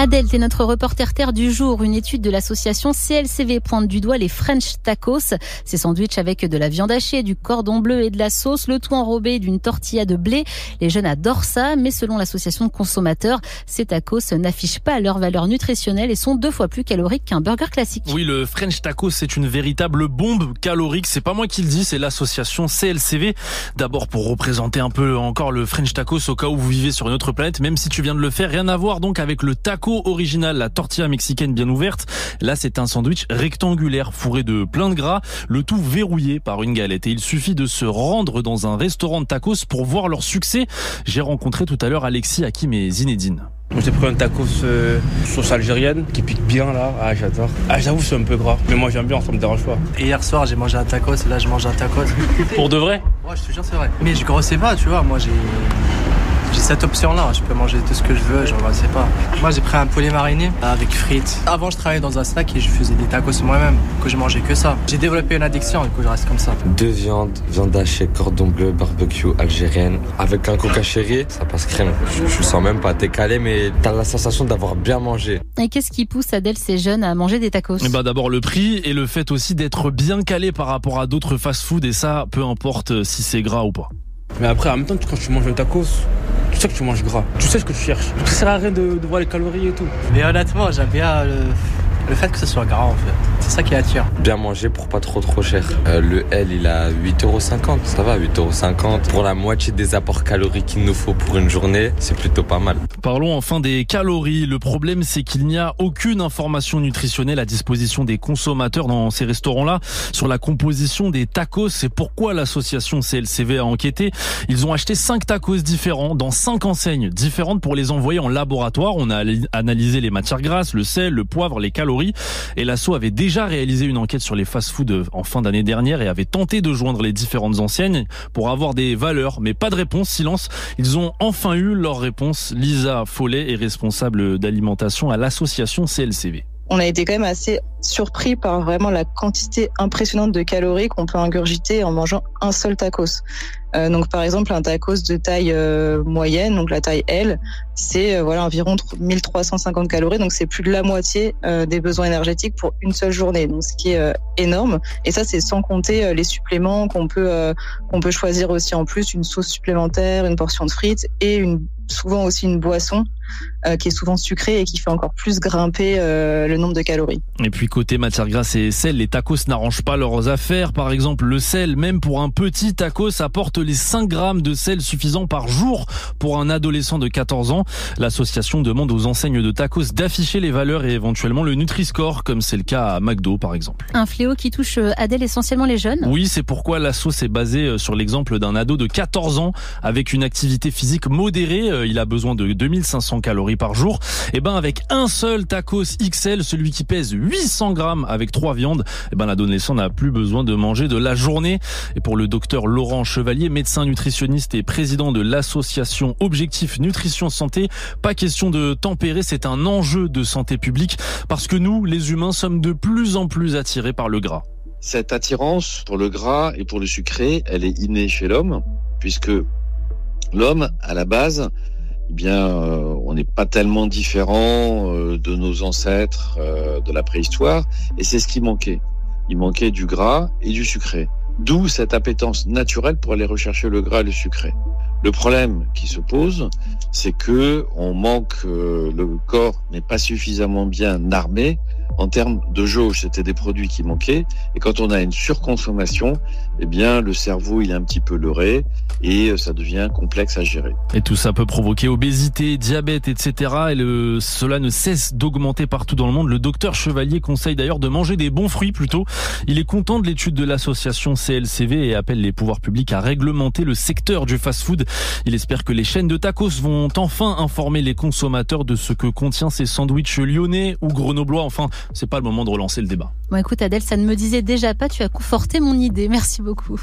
Adèle, t'es notre reporter terre du jour. Une étude de l'association CLCV pointe du doigt les French tacos. Ces sandwichs avec de la viande hachée, du cordon bleu et de la sauce, le tout enrobé d'une tortilla de blé. Les jeunes adorent ça, mais selon l'association de consommateurs, ces tacos n'affichent pas leur valeur nutritionnelle et sont deux fois plus caloriques qu'un burger classique. Oui, le French tacos, c'est une véritable bombe calorique. C'est pas moi qui le dis, c'est l'association CLCV. D'abord pour représenter un peu encore le French tacos au cas où vous vivez sur une autre planète, même si tu viens de le faire. Rien à voir donc avec le taco original, la tortilla mexicaine bien ouverte. Là, c'est un sandwich rectangulaire fourré de plein de gras, le tout verrouillé par une galette. Et il suffit de se rendre dans un restaurant de tacos pour voir leur succès. J'ai rencontré tout à l'heure Alexis, Hakim et Zinedine. J'ai pris un tacos euh, sauce algérienne qui pique bien là. Ah, j'adore. Ah, j'avoue, c'est un peu gras. Mais moi, j'aime bien, ça me dérange pas. Et hier soir, j'ai mangé un tacos et là, je mange un tacos. Pour de vrai? Ouais, je te jure, c'est vrai. Mais je grossais pas, tu vois. Moi, j'ai. J'ai cette option-là, je peux manger tout ce que je veux, je ne sais pas. Moi j'ai pris un poulet mariné avec frites. Avant je travaillais dans un snack et je faisais des tacos moi-même, que je mangeais que ça. J'ai développé une addiction, du coup je reste comme ça. Deux viandes, viande hachée, cordon bleu, barbecue algérienne, avec un coca chéri, ça passe crème. Je, je sens même pas, t'es calé mais t'as la sensation d'avoir bien mangé. Et qu'est-ce qui pousse Adèle ces jeunes à manger des tacos Eh ben d'abord le prix et le fait aussi d'être bien calé par rapport à d'autres fast-food et ça, peu importe si c'est gras ou pas. Mais après, en même temps, quand tu manges un tacos, sais que tu manges gras. Tu sais ce que tu cherches. Ça sert à rien de, de voir les calories et tout. Mais honnêtement, j'aime bien le, le fait que ce soit gras en fait. C'est ça qui attire. Bien manger pour pas trop trop cher. Euh, le L, il a 8,50€. Ça va, 8,50€ pour la moitié des apports caloriques qu'il nous faut pour une journée. C'est plutôt pas mal. Parlons enfin des calories. Le problème, c'est qu'il n'y a aucune information nutritionnelle à disposition des consommateurs dans ces restaurants-là sur la composition des tacos. C'est pourquoi l'association CLCV a enquêté. Ils ont acheté cinq tacos différents dans cinq enseignes différentes pour les envoyer en laboratoire. On a analysé les matières grasses, le sel, le poivre, les calories. Et l'asso avait déjà réalisé une enquête sur les fast-foods en fin d'année dernière et avait tenté de joindre les différentes enseignes pour avoir des valeurs, mais pas de réponse. Silence. Ils ont enfin eu leur réponse. Lisa Follet est responsable d'alimentation à l'association CLCV on a été quand même assez surpris par vraiment la quantité impressionnante de calories qu'on peut ingurgiter en mangeant un seul tacos. Euh, donc par exemple un tacos de taille euh, moyenne, donc la taille L, c'est euh, voilà environ 1350 calories, donc c'est plus de la moitié euh, des besoins énergétiques pour une seule journée, donc ce qui est euh, énorme. Et ça c'est sans compter les suppléments qu'on peut qu'on peut choisir aussi en plus, une sauce supplémentaire, une portion de frites et une souvent aussi une boisson euh, qui est souvent sucrée et qui fait encore plus grimper euh, le nombre de calories. Et puis côté matière grasse et sel, les tacos n'arrangent pas leurs affaires. Par exemple, le sel, même pour un petit tacos, apporte les 5 grammes de sel suffisant par jour pour un adolescent de 14 ans. L'association demande aux enseignes de tacos d'afficher les valeurs et éventuellement le Nutri-Score, comme c'est le cas à McDo par exemple. Un fléau qui touche euh, Adèle essentiellement les jeunes Oui, c'est pourquoi la sauce est basée sur l'exemple d'un ado de 14 ans avec une activité physique modérée il a besoin de 2500 calories par jour. Et eh ben avec un seul tacos XL, celui qui pèse 800 grammes avec trois viandes, et eh ben l'adolescent n'a plus besoin de manger de la journée. Et pour le docteur Laurent Chevalier, médecin nutritionniste et président de l'association Objectif Nutrition Santé, pas question de tempérer, c'est un enjeu de santé publique parce que nous, les humains, sommes de plus en plus attirés par le gras. Cette attirance pour le gras et pour le sucré, elle est innée chez l'homme, puisque l'homme, à la base, eh bien, euh, on n'est pas tellement différent euh, de nos ancêtres euh, de la préhistoire, et c'est ce qui manquait. Il manquait du gras et du sucré. D'où cette appétence naturelle pour aller rechercher le gras et le sucré. Le problème qui se pose, c'est que on manque, le corps n'est pas suffisamment bien armé en termes de jauge, c'était des produits qui manquaient. Et quand on a une surconsommation, eh bien, le cerveau, il est un petit peu leurré et ça devient complexe à gérer. Et tout ça peut provoquer obésité, diabète, etc. Et le, cela ne cesse d'augmenter partout dans le monde. Le docteur Chevalier conseille d'ailleurs de manger des bons fruits plutôt. Il est content de l'étude de l'association CLCV et appelle les pouvoirs publics à réglementer le secteur du fast-food. Il espère que les chaînes de tacos vont enfin informer les consommateurs de ce que contient ces sandwichs lyonnais ou grenoblois. Enfin, c'est pas le moment de relancer le débat. Bon, écoute, Adèle, ça ne me disait déjà pas. Tu as conforté mon idée. Merci beaucoup.